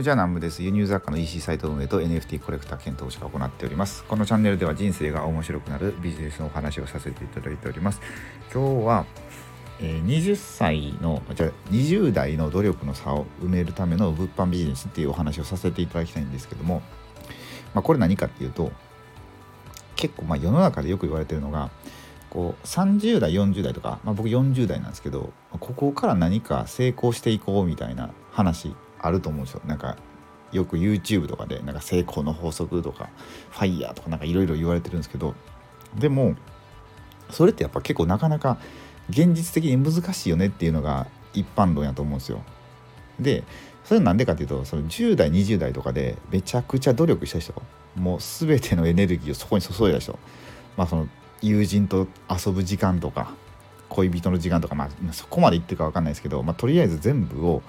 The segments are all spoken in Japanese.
にちは南部です輸入雑貨の EC サイト運営と NFT コレクター検討者が行っておりますこのチャンネルでは人生が面白くなるビジネスのお話をさせていただいております今日は、えー、20歳のじゃあ20代の努力の差を埋めるための物販ビジネスっていうお話をさせていただきたいんですけども、まあ、これ何かっていうと結構まあ世の中でよく言われてるのがこう30代40代とか、まあ、僕40代なんですけどここから何か成功していこうみたいな話あると思うんですよなんかよく YouTube とかでなんか成功の法則とかファイヤーとかなんかいろいろ言われてるんですけどでもそれってやっぱ結構なかなか現実的に難しいよねっていうのが一般論やと思うんですよ。でそれなんでかっていうとその10代20代とかでめちゃくちゃ努力した人もう全てのエネルギーをそこに注いだ人まあその友人と遊ぶ時間とか恋人の時間とか、まあ、そこまで言ってるか分かんないですけど、まあ、とりあえず全部を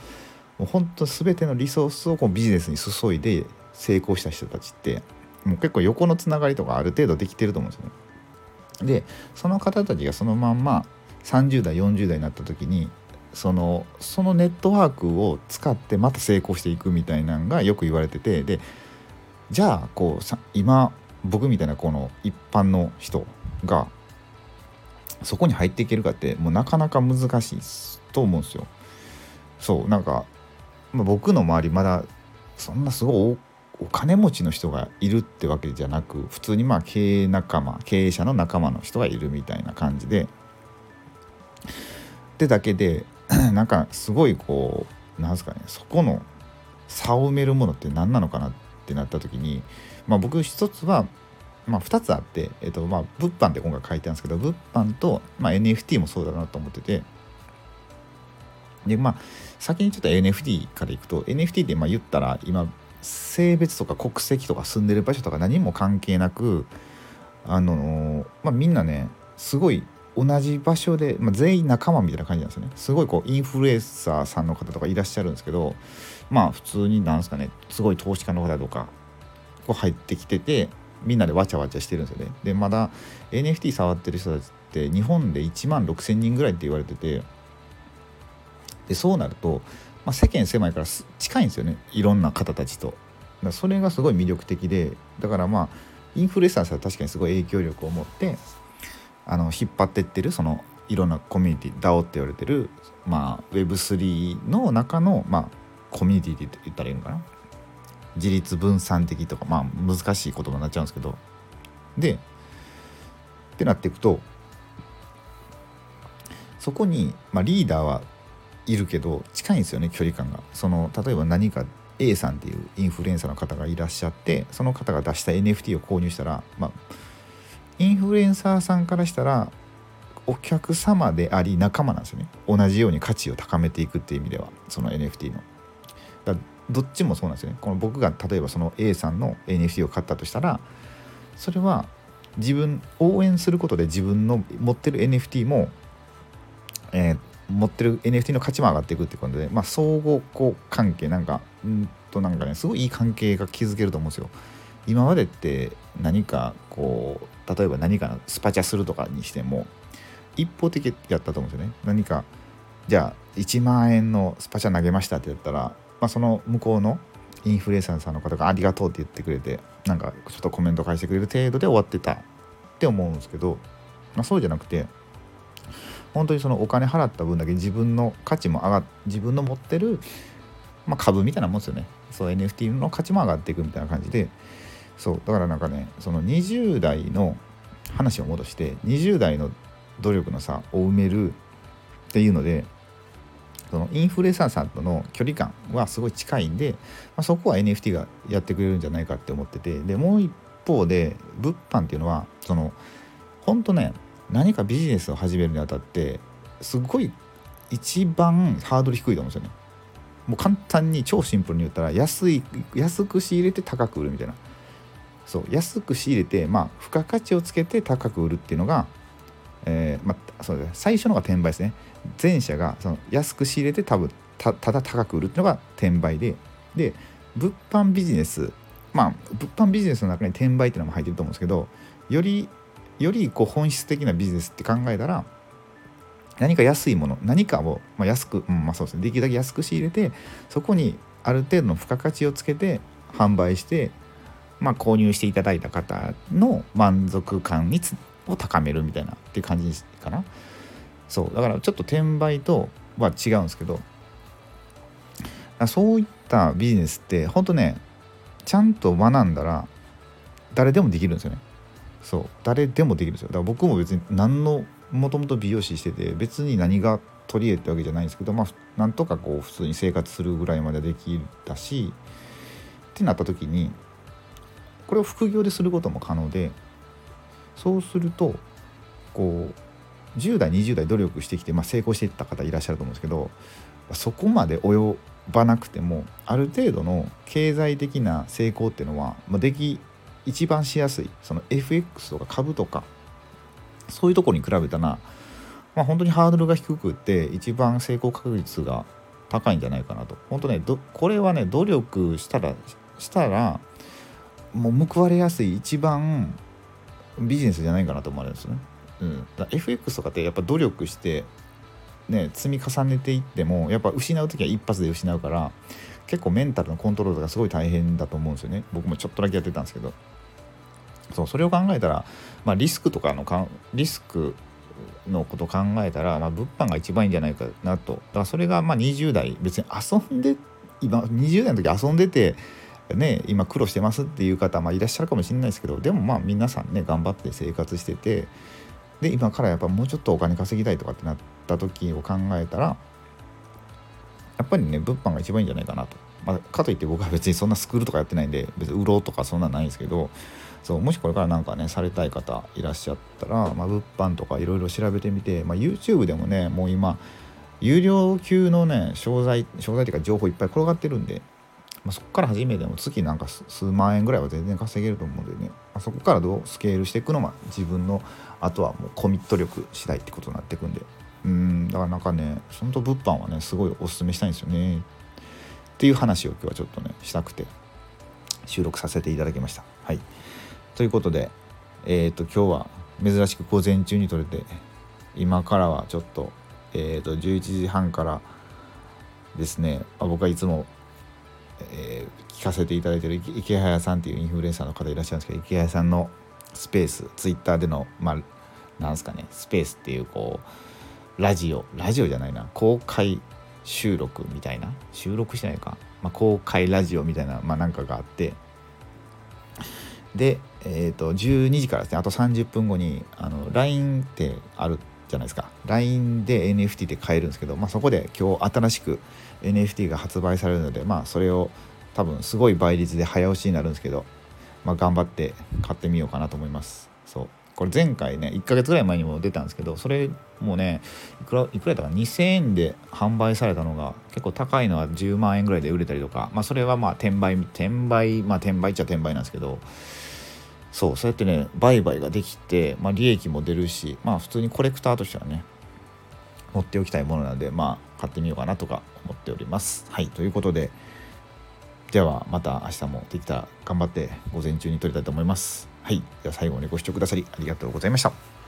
もう本当全てのリソースをこうビジネスに注いで成功した人たちってもう結構横のつながりとかある程度できてると思うんですよね。でその方たちがそのまんま30代40代になった時にそのそのネットワークを使ってまた成功していくみたいなのがよく言われててでじゃあこうさ今僕みたいなこの一般の人がそこに入っていけるかってもうなかなか難しいと思うんですよ。そうなんか、まあ、僕の周りまだそんなすごいお金持ちの人がいるってわけじゃなく普通にまあ経営仲間経営者の仲間の人がいるみたいな感じででだけで なんかすごいこうなんすかねそこの差を埋めるものって何なのかなってなった時にまあ僕一つはまあ、2つあって、えっとまあ、物販って今回書いてあるんですけど物販と、まあ、NFT もそうだなと思っててでまあ先にちょっと NFT からいくと NFT ってまあ言ったら今性別とか国籍とか住んでる場所とか何も関係なくあのまあみんなねすごい同じ場所で、まあ、全員仲間みたいな感じなんですよね。すごいこうインフルエンサーさんの方とかいらっしゃるんですけどまあ普通になんですかねすごい投資家の方とかこう入ってきててみんなでわちゃわちゃしてるんですよね。でまだ NFT 触ってる人たちって日本で1万6,000人ぐらいって言われててでそうなると、まあ、世間狭いから近いんですよね。いろんな方たちと。だそれがすごい魅力的でだからまあインフルエンサーさんは確かにすごい影響力を持ってあの引っ張ってってるそのいろんなコミュニティ DAO って言われてる、まあ、Web3 の中の、まあ、コミュニティって言ったらいいのかな。自立分散的とかまあ難しい言葉になっちゃうんですけど。でってなっていくとそこに、まあ、リーダーはいるけど近いんですよね距離感が。その例えば何か A さんっていうインフルエンサーの方がいらっしゃってその方が出した NFT を購入したら、まあ、インフルエンサーさんからしたらお客様であり仲間なんですよね。同じように価値を高めていくっていう意味ではその NFT の。だどっちもそうなんですよね。この僕が例えばその A さんの NFT を買ったとしたらそれは自分応援することで自分の持ってる NFT も、えー、持ってる NFT の価値も上がっていくってことで、まあ、相互こう関係なんかうんとなんかねすごいいい関係が築けると思うんですよ。今までって何かこう例えば何かスパチャするとかにしても一方的やったと思うんですよね。何かじゃあ1万円のスパチャ投げましたってやったらまあ、その向こうのインフルエンサーさんの方がありがとうって言ってくれてなんかちょっとコメント返してくれる程度で終わってたって思うんですけど、まあ、そうじゃなくて本当にそのお金払った分だけ自分の価値も上がっ自分の持ってる、まあ、株みたいなもんですよね。そう NFT の価値も上がっていくみたいな感じで。そうだからなんかねその20代の話を戻して20代の努力の差を埋めるっていうのでそのインフルエンサーさんとの距離感はすごい近いんで、まあ、そこは NFT がやってくれるんじゃないかって思ってて。でもう一方で物販っていうのはその本当ね何かビジネスを始めるにあたってすごい一番ハードル低いと思うんですよね。もう簡単に超シンプルに言ったら安い安く仕入れて高く売るみたいな。そう安く仕入れてまあ付加価値をつけて高く売るっていうのがえー、まあ、そうです最初のが転売ですね。前者がその安く仕入れて多分ただ高く売るっていうのが転売で。で物販ビジネスまあ物販ビジネスの中に転売っていうのも入ってると思うんですけどよりよりこう本質的なビジネスって考えたら何か安いもの何かを、まあ、安く、うん、まあそうですね。できるだけ安く仕入れてそこにある程度の付加価値をつけて販売してまあ、購入していただいた方の満足感にを高めるみたいなっていう感じかな。そう。だからちょっと転売とは違うんですけどそういったビジネスって本当ねちゃんと学んだら誰でもできるんですよね。そう。誰でもできるんですよ。だから僕も別に何のもともと美容師してて別に何が取り柄ってわけじゃないんですけどまあなんとかこう普通に生活するぐらいまでできたしってなった時にこれを副業ですることも可能でそうするとこう10代20代努力してきて、まあ、成功していった方いらっしゃると思うんですけどそこまで及ばなくてもある程度の経済的な成功っていうのは、まあ、でき一番しやすいその FX とか株とかそういうとこに比べたら、まあ、本当にハードルが低くって一番成功確率が高いんじゃないかなと本当ねこれはね努力したらしたらもう報われやすい一番ビジネスじゃないかなと思われるんですね。うん、だ FX とかってやっぱ努力してね積み重ねていってもやっぱ失う時は一発で失うから結構メンタルのコントロールがすごい大変だと思うんですよね。僕もちょっとだけやってたんですけど。そうそれを考えたら、まあ、リスクとかのかリスクのこと考えたら、まあ、物販が一番いいんじゃないかなと。だからそれがまあ20代別に遊んで今20代の時遊んでてね今苦労してますっていう方、まあ、いらっしゃるかもしれないですけどでもまあ皆さんね頑張って生活しててで今からやっぱもうちょっとお金稼ぎたいとかってなった時を考えたらやっぱりね物販が一番いいんじゃないかなと。まあ、かといって僕は別にそんなスクールとかやってないんで別に売ろうとかそんなんないんですけどそうもしこれからなんかねされたい方いらっしゃったら、まあ、物販とかいろいろ調べてみて、まあ、YouTube でもねもう今有料級のね商材商材っていうか情報いっぱい転がってるんでまあ、そこから始めても月なんか数万円ぐらいは全然稼げると思うんでね、まあ、そこからどうスケールしていくのは自分のあとはもうコミット力次第ってことになっていくんでうんだからなんかね本当物販はねすごいおすすめしたいんですよね。っていう話を今日はちょっとねしたくて収録させていただきました。はい。ということでえっ、ー、と今日は珍しく午前中に撮れて今からはちょっとえっ、ー、と11時半からですね、まあ、僕はいつもえー、聞かせていただいてる池早さんっていうインフルエンサーの方いらっしゃるんですけど池早さんのスペースツイッターでのまあなんすかねスペースっていうこうラジオラジオじゃないな。公開収録みたいな。収録してないか、まあ、公開ラジオみたいな、まあ、なんかがあって。で、えーと、12時からですね。あと30分後にあの LINE ってあるじゃないですか。LINE で NFT って買えるんですけど、まあ、そこで今日新しく NFT が発売されるのでまあそれを多分すごい倍率で早押しになるんですけど、まあ、頑張って買ってみようかなと思います。そう。これ前回ね1ヶ月ぐらい前にも出たんですけどそれもうねいくらいくらだか2000円で販売されたのが結構高いのは10万円ぐらいで売れたりとかまあそれはまあ転売転売まあ転売っちゃ転売なんですけどそうそうやってね売買ができて、まあ、利益も出るしまあ普通にコレクターとしてはね持っておきたいものなのでまあ買ってみようかなとか思っております。はいということでではまた明日もできたら頑張って午前中に撮りたいと思います。はい。では最後までご視聴くださりありがとうございました。